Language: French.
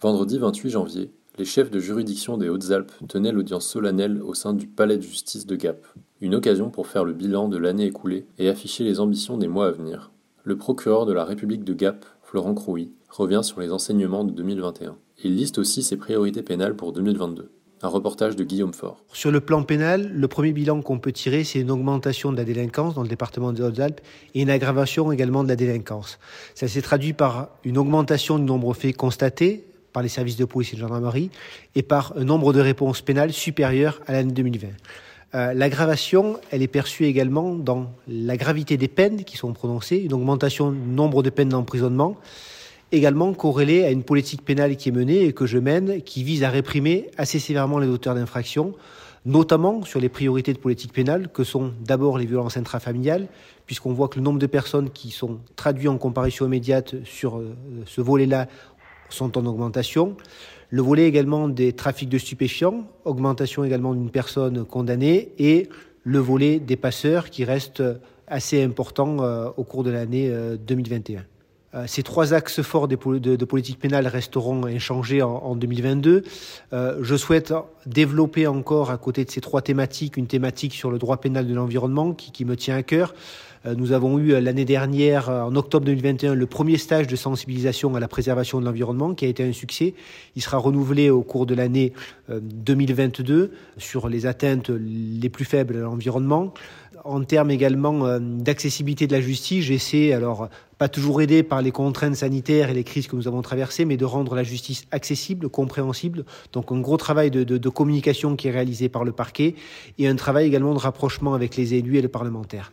Vendredi 28 janvier, les chefs de juridiction des Hautes-Alpes tenaient l'audience solennelle au sein du palais de justice de Gap. Une occasion pour faire le bilan de l'année écoulée et afficher les ambitions des mois à venir. Le procureur de la République de Gap, Florent Crouy, revient sur les enseignements de 2021. Il liste aussi ses priorités pénales pour 2022. Un reportage de Guillaume Faure. Sur le plan pénal, le premier bilan qu'on peut tirer, c'est une augmentation de la délinquance dans le département des Hautes-Alpes et une aggravation également de la délinquance. Ça s'est traduit par une augmentation du nombre de faits constatés par les services de police et de gendarmerie et par un nombre de réponses pénales supérieur à l'année 2020. Euh, L'aggravation, elle est perçue également dans la gravité des peines qui sont prononcées, une augmentation du nombre de peines d'emprisonnement, également corrélée à une politique pénale qui est menée et que je mène, qui vise à réprimer assez sévèrement les auteurs d'infractions, notamment sur les priorités de politique pénale, que sont d'abord les violences intrafamiliales, puisqu'on voit que le nombre de personnes qui sont traduites en comparution immédiate sur euh, ce volet-là sont en augmentation. Le volet également des trafics de stupéfiants, augmentation également d'une personne condamnée, et le volet des passeurs qui reste assez important euh, au cours de l'année euh, 2021. Euh, ces trois axes forts de, politique pénale resteront inchangés en, en 2022. Euh, je souhaite développer encore, à côté de ces trois thématiques, une thématique sur le droit pénal de l'environnement qui me tient à cœur. Euh, nous avons eu l'année dernière, en octobre 2021, le premier stage de sensibilisation à la préservation de l'environnement qui a été un succès. Il sera renouvelé au cours de l'année 2022 sur les atteintes les plus faibles à l'environnement. En termes également d'accessibilité de la justice, j'essaie, alors pas toujours aidé par les contraintes sanitaires et les crises que nous avons traversées, mais de rendre la justice accessible, compréhensible. Donc un gros travail de communication qui est réalisé par le parquet et un travail également de rapprochement avec les élus et les parlementaires.